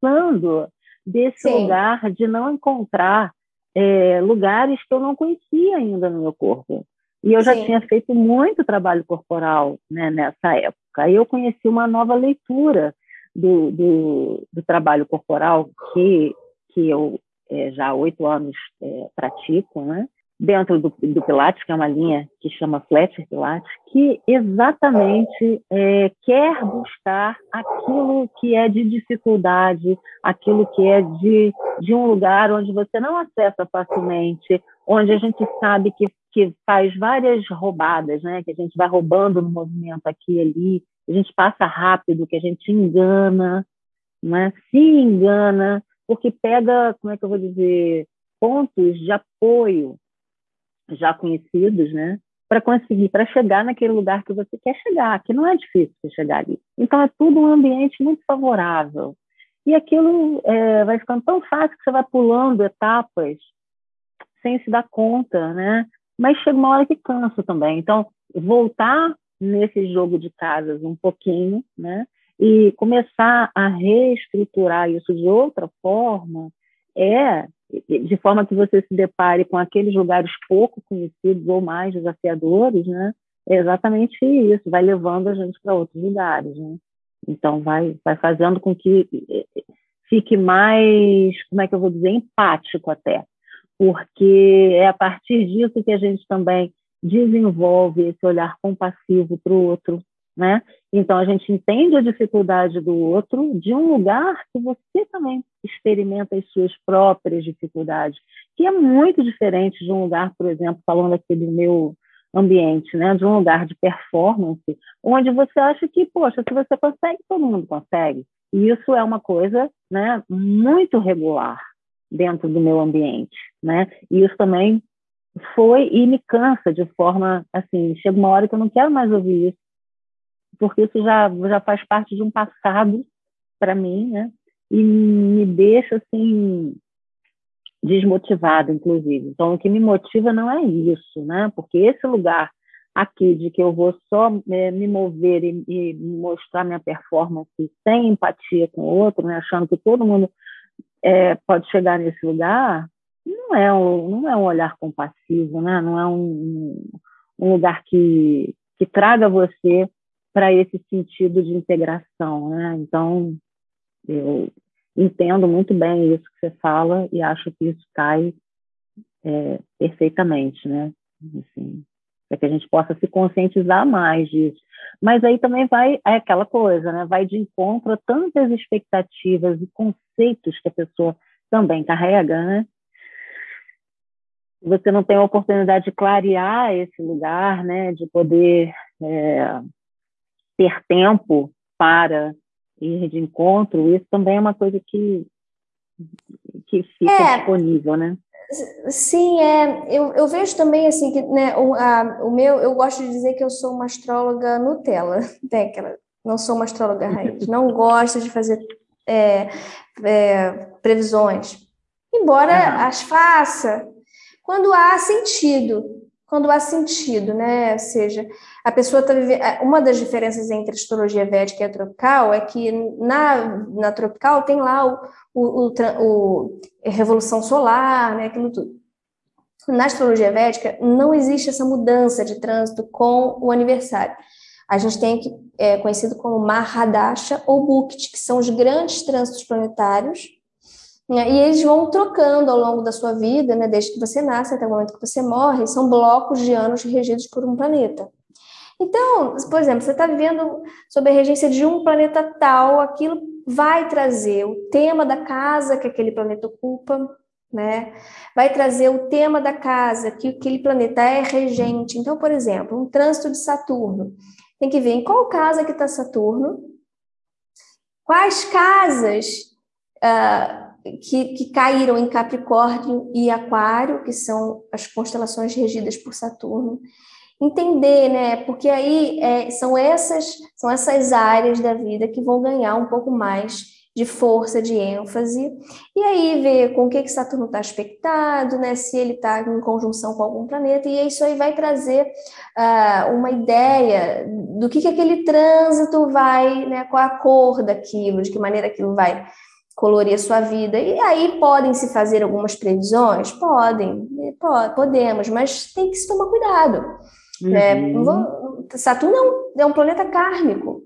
cansando desse Sim. lugar de não encontrar é, lugares que eu não conhecia ainda no meu corpo. E eu já Sim. tinha feito muito trabalho corporal né, nessa época. Aí eu conheci uma nova leitura do, do, do trabalho corporal que, que eu é, já há oito anos é, pratico, né? Dentro do, do, Pilates, que é uma linha que chama Fletcher Pilates, que exatamente é, quer buscar aquilo que é de dificuldade, aquilo que é de, de um lugar onde você não acessa facilmente, onde a gente sabe que, que faz várias roubadas, né? que a gente vai roubando no movimento aqui e ali, a gente passa rápido, que a gente engana, né? se engana, porque pega, como é que eu vou dizer, pontos de apoio já conhecidos, né? Para conseguir, para chegar naquele lugar que você quer chegar, que não é difícil você chegar ali. Então é tudo um ambiente muito favorável. E aquilo é, vai ficando tão fácil que você vai pulando etapas sem se dar conta, né? Mas chega uma hora que cansa também. Então, voltar nesse jogo de casas um pouquinho, né? E começar a reestruturar isso de outra forma é de forma que você se depare com aqueles lugares pouco conhecidos ou mais desafiadores, né? É exatamente isso, vai levando a gente para outros lugares, né? Então vai vai fazendo com que eh, fique mais, como é que eu vou dizer, empático até, porque é a partir disso que a gente também desenvolve esse olhar compassivo para o outro, né? Então a gente entende a dificuldade do outro de um lugar que você também experimenta as suas próprias dificuldades, que é muito diferente de um lugar, por exemplo, falando aqui do meu ambiente, né, de um lugar de performance, onde você acha que, poxa, se você consegue, todo mundo consegue. E isso é uma coisa, né, muito regular dentro do meu ambiente, né? E isso também foi e me cansa de forma assim, chega uma hora que eu não quero mais ouvir isso porque isso já, já faz parte de um passado para mim, né? E me deixa assim desmotivada, inclusive. Então, o que me motiva não é isso, né? Porque esse lugar aqui de que eu vou só é, me mover e, e, mostrar minha performance sem empatia com o outro, né, achando que todo mundo é, pode chegar nesse lugar, não é um, não é um olhar compassivo, né? não é um, um lugar que, que traga você para esse sentido de integração. Né? Então, eu entendo muito bem isso que você fala e acho que isso cai é, perfeitamente, né? Assim, para que a gente possa se conscientizar mais disso. Mas aí também vai é aquela coisa, né? Vai de encontro a tantas expectativas e conceitos que a pessoa também carrega, né? Você não tem a oportunidade de clarear esse lugar, né? De poder é, ter tempo para ir de encontro, isso também é uma coisa que, que fica é, disponível, né? Sim, é, eu, eu vejo também assim que né, o, a, o meu, eu gosto de dizer que eu sou uma astróloga Nutella, né, aquela, não sou uma astróloga raiz, não gosto de fazer é, é, previsões, embora uhum. as faça quando há sentido, quando há sentido, né? Ou seja, a pessoa está vivendo. É, uma das diferenças entre a astrologia védica e a tropical é que na, na tropical tem lá o, o, o, o revolução solar, né? Aquilo tudo. Na astrologia védica não existe essa mudança de trânsito com o aniversário. A gente tem que é conhecido como Mahadasha ou Bukti, que são os grandes trânsitos planetários? E eles vão trocando ao longo da sua vida, né, desde que você nasce até o momento que você morre, são blocos de anos regidos por um planeta. Então, por exemplo, você está vivendo sob a regência de um planeta tal, aquilo vai trazer o tema da casa que aquele planeta ocupa, né? Vai trazer o tema da casa que aquele planeta é regente. Então, por exemplo, um trânsito de Saturno. Tem que ver em qual casa que está Saturno, quais casas uh, que, que caíram em Capricórnio e Aquário, que são as constelações regidas por Saturno. Entender, né? Porque aí é, são, essas, são essas áreas da vida que vão ganhar um pouco mais de força, de ênfase, e aí ver com o que, que Saturno está aspectado, né, se ele está em conjunção com algum planeta, e isso aí vai trazer uh, uma ideia do que, que aquele trânsito vai, né, qual a cor daquilo, de que maneira aquilo vai colorir a sua vida. E aí podem se fazer algumas previsões? Podem, pode, podemos, mas tem que se tomar cuidado. Né? Uhum. Né? Saturno é um, é um, planeta kármico,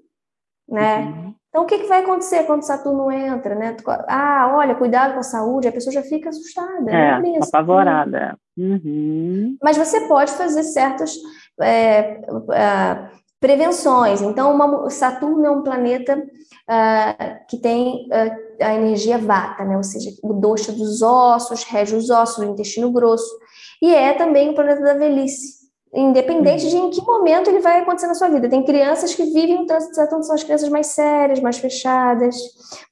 né? Uhum. Então, o que, que vai acontecer quando Saturno entra, né? Ah, olha, cuidado com a saúde, a pessoa já fica assustada. É, né? apavorada. Uhum. Mas você pode fazer certas é, é, prevenções. Então, uma, Saturno é um planeta uh, que tem uh, a energia vata, né? ou seja, o dosha dos ossos, rege os ossos, o intestino grosso, e é também o planeta da velhice, independente de em que momento ele vai acontecer na sua vida. Tem crianças que vivem o trânsito de Saturno, são as crianças mais sérias, mais fechadas,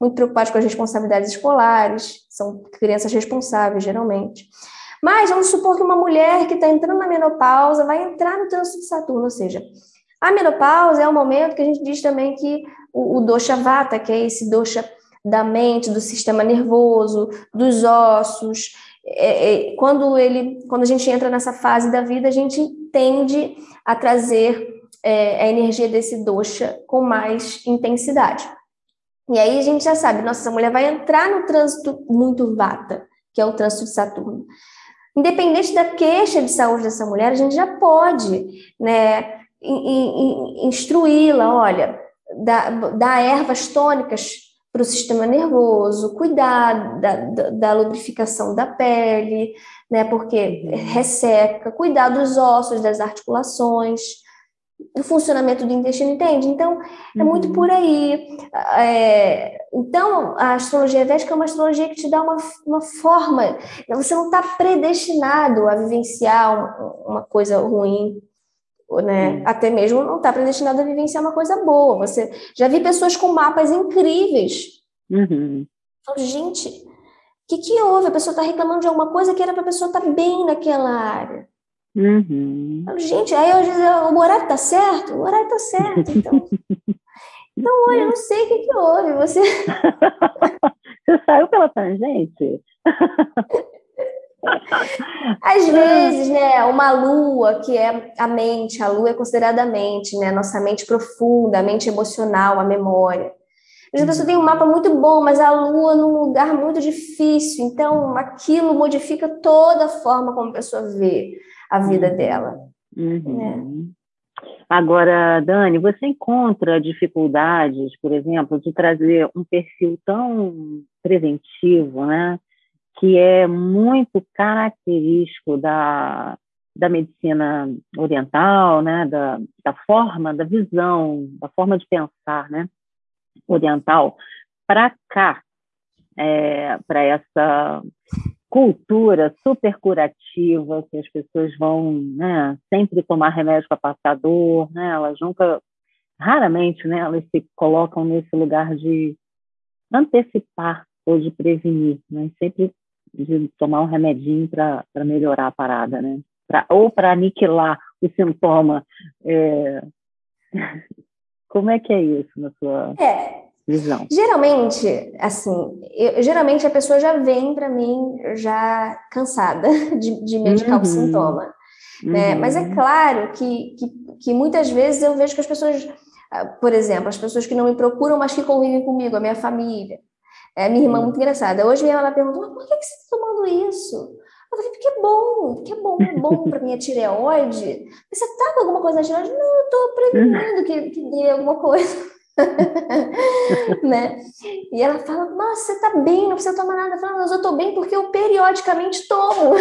muito preocupadas com as responsabilidades escolares, são crianças responsáveis, geralmente. Mas vamos supor que uma mulher que está entrando na menopausa vai entrar no trânsito de Saturno, ou seja, a menopausa é o momento que a gente diz também que o, o dosha vata, que é esse dosha da mente, do sistema nervoso, dos ossos, é, é, quando ele, quando a gente entra nessa fase da vida, a gente tende a trazer é, a energia desse dosha com mais intensidade. E aí a gente já sabe, nossa, essa mulher vai entrar no trânsito muito vata, que é o trânsito de Saturno. Independente da queixa de saúde dessa mulher, a gente já pode, né, instruí-la, olha, dar, dar ervas tônicas para o sistema nervoso, cuidar da, da, da, lubrificação da pele, né, porque uhum. resseca, cuidar dos ossos, das articulações, do funcionamento do intestino, entende? Então, é uhum. muito por aí. É, então, a astrologia védica é uma astrologia que te dá uma, uma forma, você não está predestinado a vivenciar uma, uma coisa ruim, né? Até mesmo não está predestinado a vivenciar uma coisa boa. Você já vi pessoas com mapas incríveis. Uhum. Falo, gente, o que, que houve? A pessoa está reclamando de alguma coisa que era para a pessoa estar tá bem naquela área. Uhum. Falo, gente, aí eu dizer, o horário está certo? O horário está certo, então. então, olha, eu não sei o que, que houve. Você. Você saiu pela tangente? Às vezes, né, uma lua, que é a mente, a lua é considerada a mente, né, nossa mente profunda, a mente emocional, a memória. Às vezes a pessoa tem um mapa muito bom, mas a lua num lugar muito difícil, então aquilo modifica toda a forma como a pessoa vê a vida dela. Uhum. Né? Agora, Dani, você encontra dificuldades, por exemplo, de trazer um perfil tão preventivo, né? Que é muito característico da, da medicina oriental, né, da, da forma, da visão, da forma de pensar, né, oriental, para cá, é, para essa cultura super curativa que as pessoas vão, né, sempre tomar remédio para passar dor, né, elas nunca, raramente, né, elas se colocam nesse lugar de antecipar ou de prevenir, né, sempre de tomar um remedinho para melhorar a parada, né? Pra, ou para aniquilar o sintoma. É... Como é que é isso na sua é, visão? Geralmente, assim, eu, geralmente a pessoa já vem para mim já cansada de, de medicar uhum. o sintoma. Né? Mas é uhum. claro que, que, que muitas vezes eu vejo que as pessoas, ah, por exemplo, as pessoas que não me procuram, mas que convivem comigo, a minha família, é, minha irmã, muito engraçada. Hoje ela perguntou, mas por que, que você está tomando isso? Eu falei, porque é bom, porque é bom, é bom para minha tireoide. Você está com alguma coisa na tireoide? Não, eu estou prevenindo que, que dê alguma coisa. né? E ela fala, nossa, você está bem, não precisa tomar nada. Eu falo, mas eu estou bem porque eu periodicamente tomo.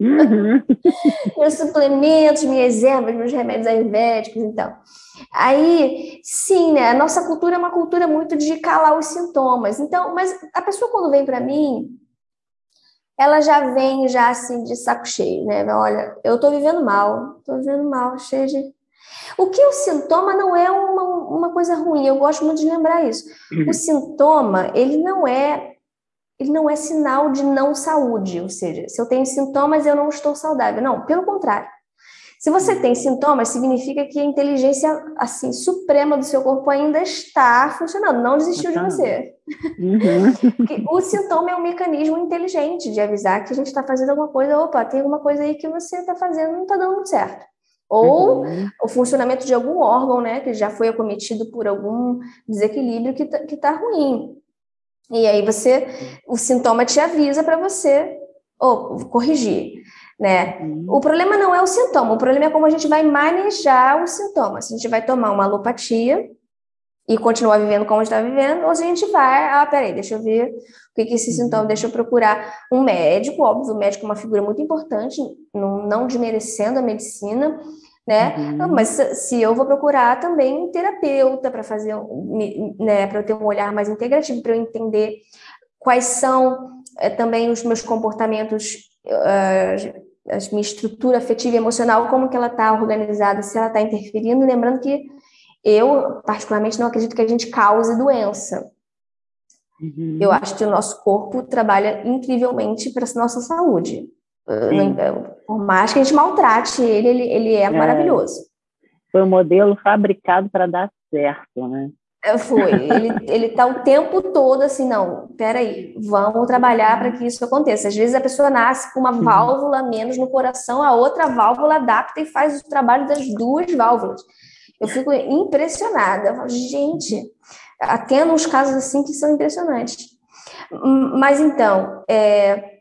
Uhum. meus suplementos, minhas ervas, meus remédios ayurvédicos, então. Aí, sim, né? A nossa cultura é uma cultura muito de calar os sintomas. Então, mas a pessoa quando vem para mim, ela já vem já assim de saco cheio, né? Olha, eu tô vivendo mal, tô vivendo mal, cheio de o que o sintoma não é uma, uma coisa ruim, eu gosto muito de lembrar isso. O sintoma, ele não é ele não é sinal de não saúde, ou seja, se eu tenho sintomas, eu não estou saudável. Não, pelo contrário. Se você tem sintomas, significa que a inteligência assim suprema do seu corpo ainda está funcionando, não desistiu de você. Uhum. o sintoma é um mecanismo inteligente de avisar que a gente está fazendo alguma coisa, opa, tem alguma coisa aí que você está fazendo não está dando muito certo. Ou uhum. o funcionamento de algum órgão, né, que já foi acometido por algum desequilíbrio que está tá ruim. E aí você, o sintoma te avisa para você ou corrigir, né? Uhum. O problema não é o sintoma, o problema é como a gente vai manejar o sintoma. Se a gente vai tomar uma alopatia e continuar vivendo como está vivendo, ou se a gente vai, ah, peraí, deixa eu ver o que, que é esse uhum. sintoma, deixa eu procurar um médico, óbvio, o médico é uma figura muito importante, não, não desmerecendo a medicina, né? Uhum. Mas se eu vou procurar também um terapeuta para fazer, né, para eu ter um olhar mais integrativo, para eu entender quais são é, também os meus comportamentos, uh, a minha estrutura afetiva e emocional, como que ela está organizada, se ela está interferindo, lembrando que eu, particularmente, não acredito que a gente cause doença. Uhum. Eu acho que o nosso corpo trabalha incrivelmente para a nossa saúde. Por mais que a gente maltrate ele, ele, ele é, é. maravilhoso. Foi um modelo fabricado para dar certo, né? É, foi. Ele ele está o tempo todo assim, não, peraí, vamos trabalhar para que isso aconteça. Às vezes a pessoa nasce com uma válvula menos no coração, a outra válvula adapta e faz o trabalho das duas válvulas. Eu fico impressionada. Eu falo, gente, tendo uns casos assim que são impressionantes. Mas então, é,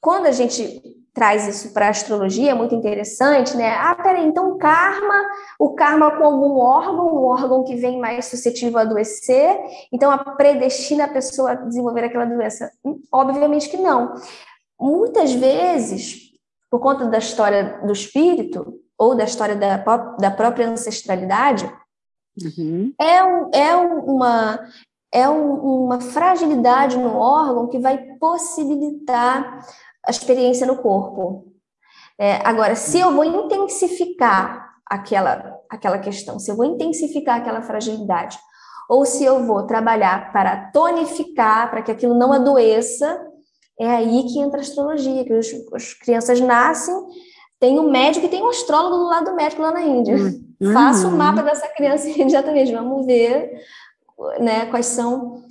quando a gente traz isso para a astrologia, é muito interessante, né? Ah, peraí, então karma, o karma com algum órgão, um órgão que vem mais suscetível a adoecer, então a predestina a pessoa a desenvolver aquela doença? Hum, obviamente que não. Muitas vezes, por conta da história do espírito, ou da história da, da própria ancestralidade, uhum. é, um, é uma, é um, uma fragilidade no órgão que vai possibilitar a experiência no corpo. É, agora, se eu vou intensificar aquela, aquela questão, se eu vou intensificar aquela fragilidade, ou se eu vou trabalhar para tonificar, para que aquilo não adoeça, é aí que entra a astrologia, que os, as crianças nascem, tem um médico e tem um astrólogo do lado do médico lá na Índia. Uhum. Faça o um mapa dessa criança imediatamente, vamos ver né, quais são,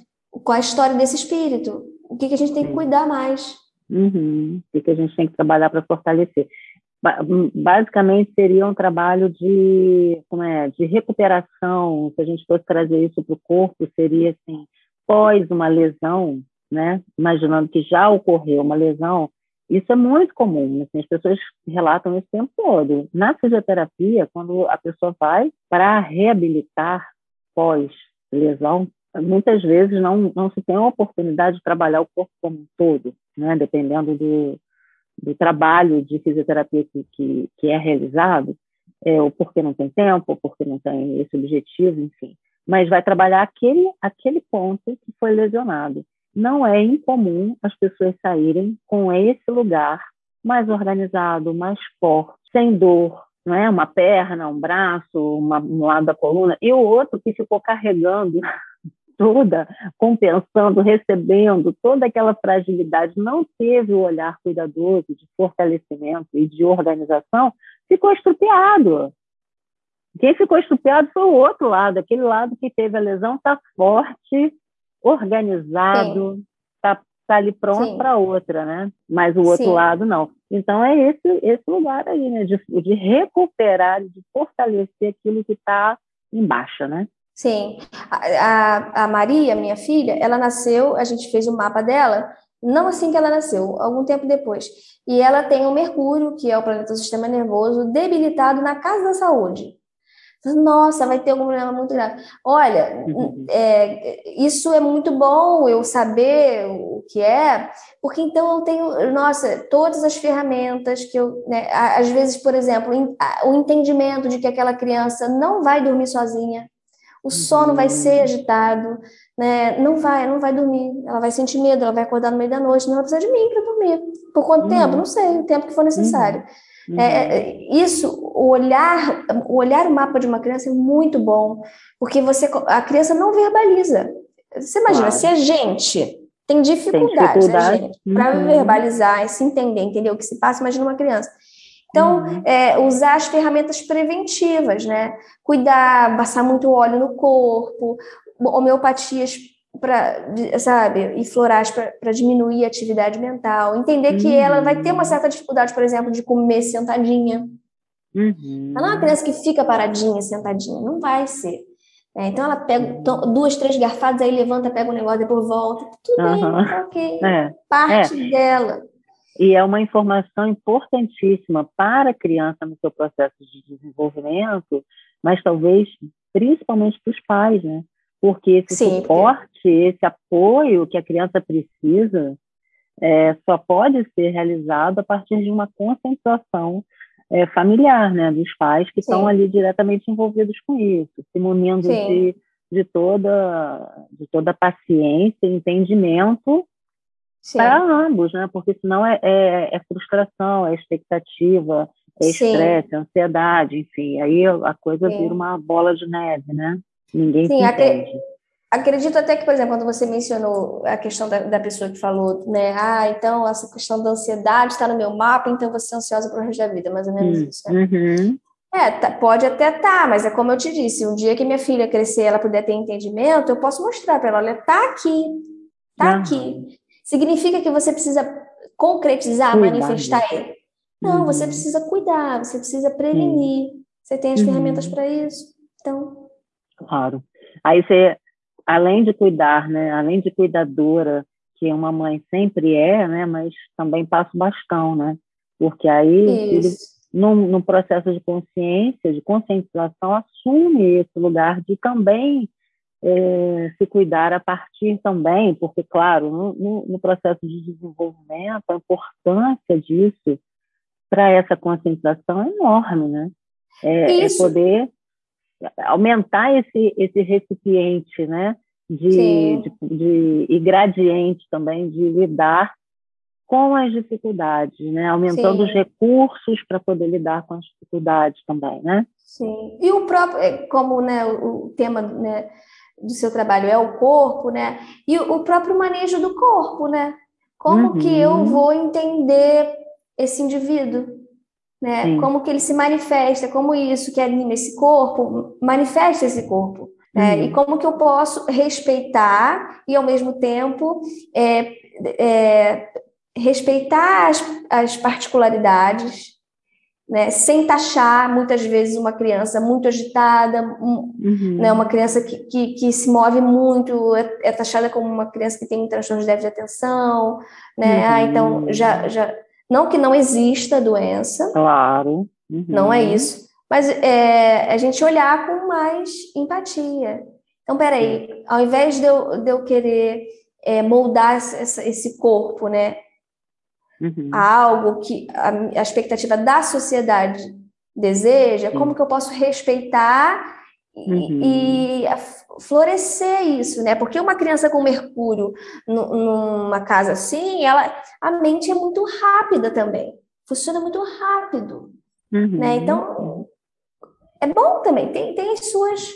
qual é a história desse espírito, o que, que a gente tem que cuidar mais Uhum. O que a gente tem que trabalhar para fortalecer? Basicamente seria um trabalho de, como é, de recuperação. Se a gente fosse trazer isso para o corpo, seria assim, pós uma lesão, né? Imaginando que já ocorreu uma lesão, isso é muito comum. Assim, as pessoas relatam isso o tempo todo. Na fisioterapia, quando a pessoa vai para reabilitar pós lesão, muitas vezes não, não se tem a oportunidade de trabalhar o corpo como um todo, né? dependendo do, do trabalho de fisioterapia que, que, que é realizado, é, ou porque não tem tempo, ou porque não tem esse objetivo, enfim. Mas vai trabalhar aquele, aquele ponto que foi lesionado. Não é incomum as pessoas saírem com esse lugar mais organizado, mais forte, sem dor, não é? Uma perna, um braço, uma, um lado da coluna, e o outro que ficou carregando toda, compensando, recebendo toda aquela fragilidade, não teve o olhar cuidadoso de fortalecimento e de organização, ficou estrupiado. Quem ficou estrupiado foi o outro lado, aquele lado que teve a lesão está forte, organizado, está tá ali pronto para outra, né? Mas o outro Sim. lado não. Então é esse esse lugar aí, né? De, de recuperar, de fortalecer aquilo que está em baixa, né? Sim. A, a, a, Maria, minha filha, ela nasceu, a gente fez o um mapa dela, não assim que ela nasceu, algum tempo depois. E ela tem o Mercúrio, que é o planeta do sistema nervoso, debilitado na casa da saúde. Nossa, vai ter algum problema muito grave. Olha, uhum. é, isso é muito bom eu saber o que é, porque então eu tenho, nossa, todas as ferramentas que eu, né, às vezes, por exemplo, o entendimento de que aquela criança não vai dormir sozinha, o sono vai ser uhum. agitado, né? Não vai, não vai dormir. Ela vai sentir medo, ela vai acordar no meio da noite, não vai precisar de mim para dormir. Por quanto uhum. tempo? Não sei, o tempo que for necessário. Uhum. É, é, isso, o olhar, o olhar o mapa de uma criança é muito bom, porque você, a criança não verbaliza. Você imagina, claro. se a gente tem dificuldade, tem dificuldade. para uhum. verbalizar e se entender, entender o que se passa, imagina uma criança. Então, uhum. é, usar as ferramentas preventivas, né? Cuidar, passar muito óleo no corpo, homeopatias para, sabe, e florais para diminuir a atividade mental. Entender que ela vai ter uma certa dificuldade, por exemplo, de comer sentadinha. Uhum. Ela não é uma criança que fica paradinha, sentadinha. Não vai ser. É, então ela pega duas, três garfadas, aí levanta, pega o um negócio, depois volta. Tudo uhum. bem, ok. É. Parte é. dela. E é uma informação importantíssima para a criança no seu processo de desenvolvimento, mas talvez principalmente para os pais, né? Porque esse Sim, suporte, porque... esse apoio que a criança precisa, é, só pode ser realizado a partir de uma concentração é, familiar, né? Dos pais que Sim. estão ali diretamente envolvidos com isso, se munindo de, de, toda, de toda paciência, entendimento para ambos, né? Porque senão é, é, é, frustração, é expectativa, é estresse, ansiedade, enfim. Aí a coisa Sim. vira uma bola de neve, né? Ninguém Sim, se entende. Acredito até que, por exemplo, quando você mencionou a questão da, da pessoa que falou, né? Ah, então essa questão da ansiedade está no meu mapa, então você é ansiosa para o resto da vida, mais ou menos hum, isso. Né? Uhum. É, tá, pode até estar, tá, mas é como eu te disse, um dia que minha filha crescer, ela puder ter entendimento, eu posso mostrar para ela, olha, tá aqui, tá uhum. aqui. Significa que você precisa concretizar, cuidar manifestar ele? Não, uhum. você precisa cuidar, você precisa prevenir. Uhum. Você tem as ferramentas para isso. Então. Claro. Aí você, além de cuidar, né? Além de cuidadora, que uma mãe sempre é, né? Mas também passa o bastão, né? Porque aí ele, no processo de consciência, de conscientização, assume esse lugar de também é, se cuidar a partir também, porque, claro, no, no, no processo de desenvolvimento, a importância disso para essa conscientização é enorme, né? É, é, poder aumentar esse, esse recipiente, né? De, de, de, e gradiente também de lidar com as dificuldades, né? Aumentando Sim. os recursos para poder lidar com as dificuldades também, né? Sim. E o próprio, é, como né, o tema né, do seu trabalho é o corpo, né? E o próprio manejo do corpo, né? Como uhum. que eu vou entender esse indivíduo, né? Sim. Como que ele se manifesta, como isso que anima esse corpo manifesta esse corpo, né? Uhum. E como que eu posso respeitar e ao mesmo tempo é, é, respeitar as, as particularidades, né, sem taxar muitas vezes uma criança muito agitada, um, uhum. né, uma criança que, que, que, se move muito, é, é, taxada como uma criança que tem um transtorno de déficit de atenção, né, uhum. ah, então já, já, não que não exista a doença, claro, uhum. não é isso, mas é, a gente olhar com mais empatia. Então, peraí, ao invés de eu, de eu querer é, moldar essa, esse corpo, né, uhum. a algo que a, a, expectativa da sociedade deseja, como que eu posso respeitar uhum. e, florescer isso, né? Porque uma criança com Mercúrio numa casa assim, ela, a mente é muito rápida também, funciona muito rápido, uhum. né? Então, é bom também, tem, tem as suas...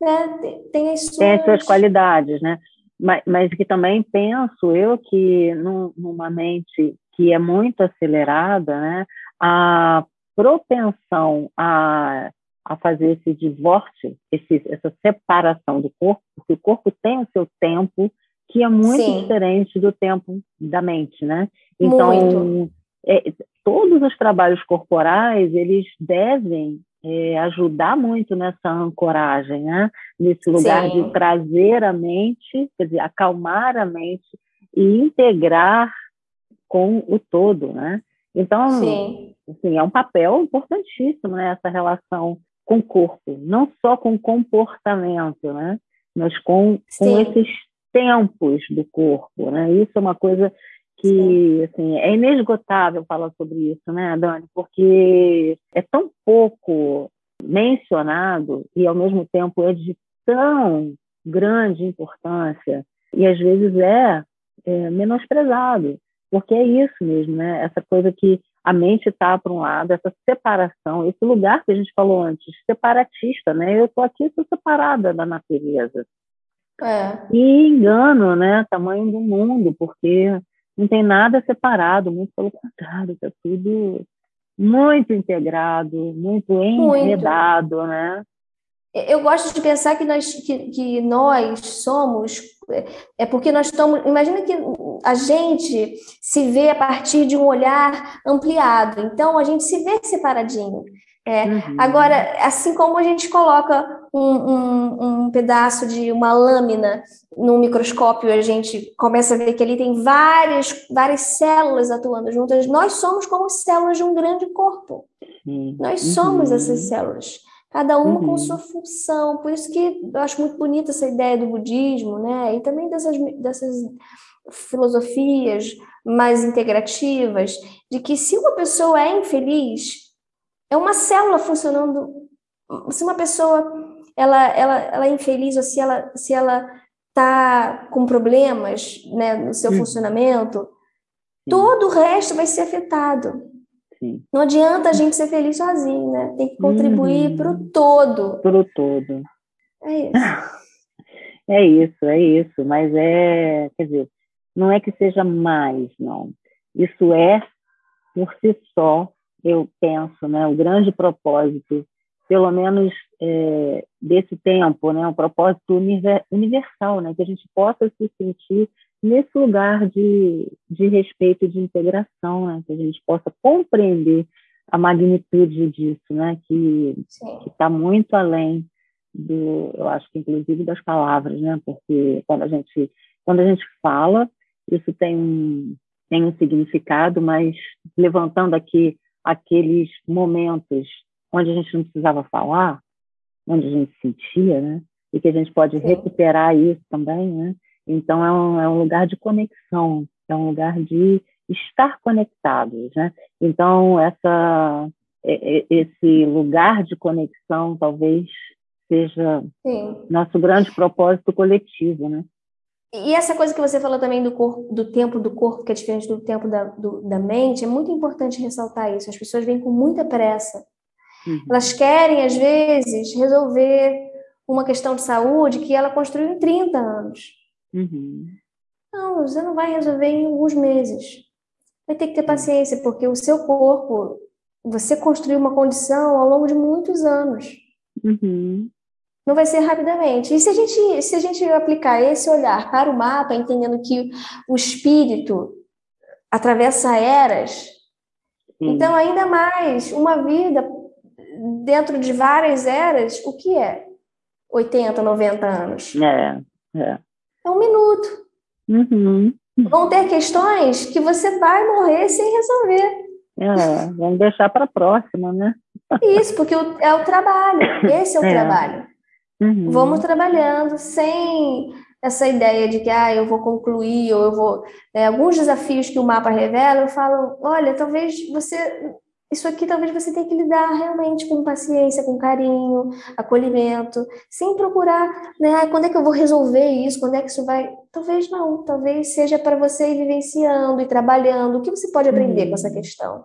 Né? Tem, tem as suas... Tem as suas qualidades, né? Mas, mas que também penso eu que numa mente que é muito acelerada, né, a propensão a, a fazer esse divórcio, esse, essa separação do corpo, porque o corpo tem o seu tempo, que é muito Sim. diferente do tempo da mente, né? Então, é, todos os trabalhos corporais, eles devem é, ajudar muito nessa ancoragem, né? Nesse lugar Sim. de trazer a mente, quer dizer, acalmar a mente e integrar com o todo, né? Então, Sim. Assim, é um papel importantíssimo né, essa relação com o corpo, não só com o comportamento, né? Mas com, com esses tempos do corpo, né? Isso é uma coisa que assim, é inesgotável falar sobre isso, né, Dani? Porque é tão pouco mencionado e, ao mesmo tempo, é de tão grande importância e, às vezes, é, é menosprezado. Porque é isso mesmo, né? Essa coisa que a mente está para um lado, essa separação, esse lugar que a gente falou antes, separatista, né? Eu estou aqui, estou separada da natureza. É. E engano, né? Tamanho do mundo, porque não tem nada separado, muito pelo contrário, está tudo muito integrado, muito enredado, muito. né? Eu gosto de pensar que nós, que, que nós somos, é porque nós estamos. Imagina que a gente se vê a partir de um olhar ampliado, então a gente se vê separadinho. É. Uhum. Agora, assim como a gente coloca um, um, um, pedaço de uma lâmina no microscópio, a gente começa a ver que ali tem várias, várias células atuando juntas, nós somos como células de um grande corpo. Uhum. Nós somos essas células cada uma uhum. com sua função. Por isso que eu acho muito bonita essa ideia do budismo, né? E também dessas, dessas filosofias mais integrativas, de que se uma pessoa é infeliz, é uma célula funcionando. Se uma pessoa ela, ela, ela é infeliz ou se ela se ela está com problemas né, no seu funcionamento, todo o resto vai ser afetado. Não adianta a gente ser feliz sozinho, né? Tem que contribuir uhum. para o todo. Para o todo. É isso. É isso, é isso. Mas é, quer dizer, não é que seja mais, não. Isso é, por si só, eu penso, né? O grande propósito, pelo menos é, desse tempo, né? Um propósito universal, né? Que a gente possa se sentir nesse lugar de, de respeito e de integração, né? que a gente possa compreender a magnitude disso, né? que está muito além do, eu acho que inclusive das palavras, né? porque quando a gente quando a gente fala isso tem um tem um significado, mas levantando aqui aqueles momentos onde a gente não precisava falar, onde a gente sentia, né? E que a gente pode Sim. recuperar isso também, né? Então, é um, é um lugar de conexão, é um lugar de estar conectados, né? Então, essa, esse lugar de conexão talvez seja Sim. nosso grande propósito coletivo, né? E essa coisa que você falou também do corpo, do tempo do corpo, que é diferente do tempo da, do, da mente, é muito importante ressaltar isso. As pessoas vêm com muita pressa. Uhum. Elas querem, às vezes, resolver uma questão de saúde que ela construiu em 30 anos. Uhum. Não, você não vai resolver em alguns meses. Vai ter que ter paciência, porque o seu corpo, você construiu uma condição ao longo de muitos anos. Uhum. Não vai ser rapidamente. E se a gente, se a gente aplicar esse olhar para o mapa, entendendo que o espírito atravessa eras. Sim. Então, ainda mais, uma vida dentro de várias eras, o que é? 80, 90 anos. É, é. É um minuto. Uhum. Vão ter questões que você vai morrer sem resolver. É, vamos deixar para a próxima, né? Isso, porque é o trabalho. Esse é o é. trabalho. Uhum. Vamos trabalhando sem essa ideia de que ah, eu vou concluir, ou eu vou. Né, alguns desafios que o mapa revela, eu falo: olha, talvez você isso aqui talvez você tenha que lidar realmente com paciência, com carinho, acolhimento, sem procurar, né, quando é que eu vou resolver isso, quando é que isso vai. Talvez não, talvez seja para você ir vivenciando e trabalhando. O que você pode aprender com essa questão?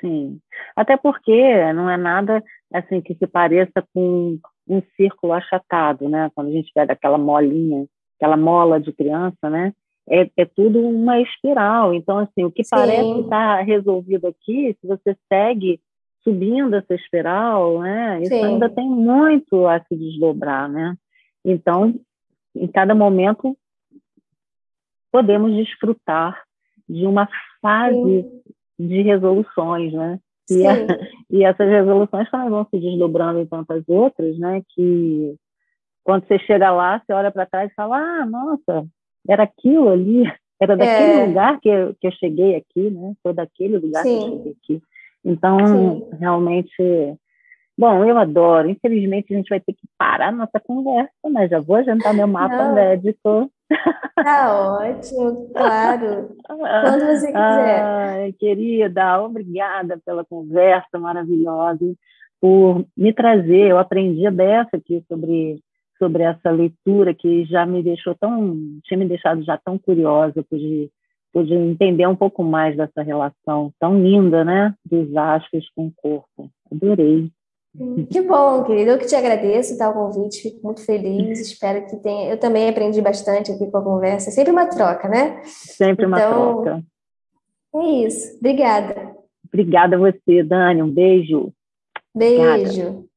Sim, até porque não é nada assim que se pareça com um círculo achatado, né? Quando a gente pega aquela molinha, aquela mola de criança, né? É, é tudo uma espiral. Então, assim, o que Sim. parece estar tá resolvido aqui, se você segue subindo essa espiral, né, isso Sim. ainda tem muito a se desdobrar, né? Então, em cada momento, podemos desfrutar de uma fase Sim. de resoluções, né? E, a, e, essas resoluções também vão se desdobrando em tantas outras, né? Que quando você chega lá, você olha para trás e fala: ah, nossa, era aquilo ali, era daquele é. lugar que eu, que eu cheguei aqui, né? Foi daquele lugar Sim. que eu cheguei aqui. Então, Sim. realmente, bom, eu adoro. Infelizmente, a gente vai ter que parar nossa conversa, mas já vou adiantar meu mapa Não. médico. Tá ótimo, claro. Quando você quiser. Ai, querida, obrigada pela conversa maravilhosa, por me trazer. Eu aprendi dessa aqui sobre sobre essa leitura que já me deixou tão, tinha me deixado já tão curiosa, pude, pude entender um pouco mais dessa relação tão linda, né, dos astros com o corpo. Adorei. Que bom, querido. Eu que te agradeço tá, o convite, fico muito feliz. Espero que tenha. Eu também aprendi bastante aqui com a conversa. É sempre uma troca, né? Sempre uma então, troca. É isso. Obrigada. Obrigada a você, Dani. Um beijo. Beijo. Obrigada.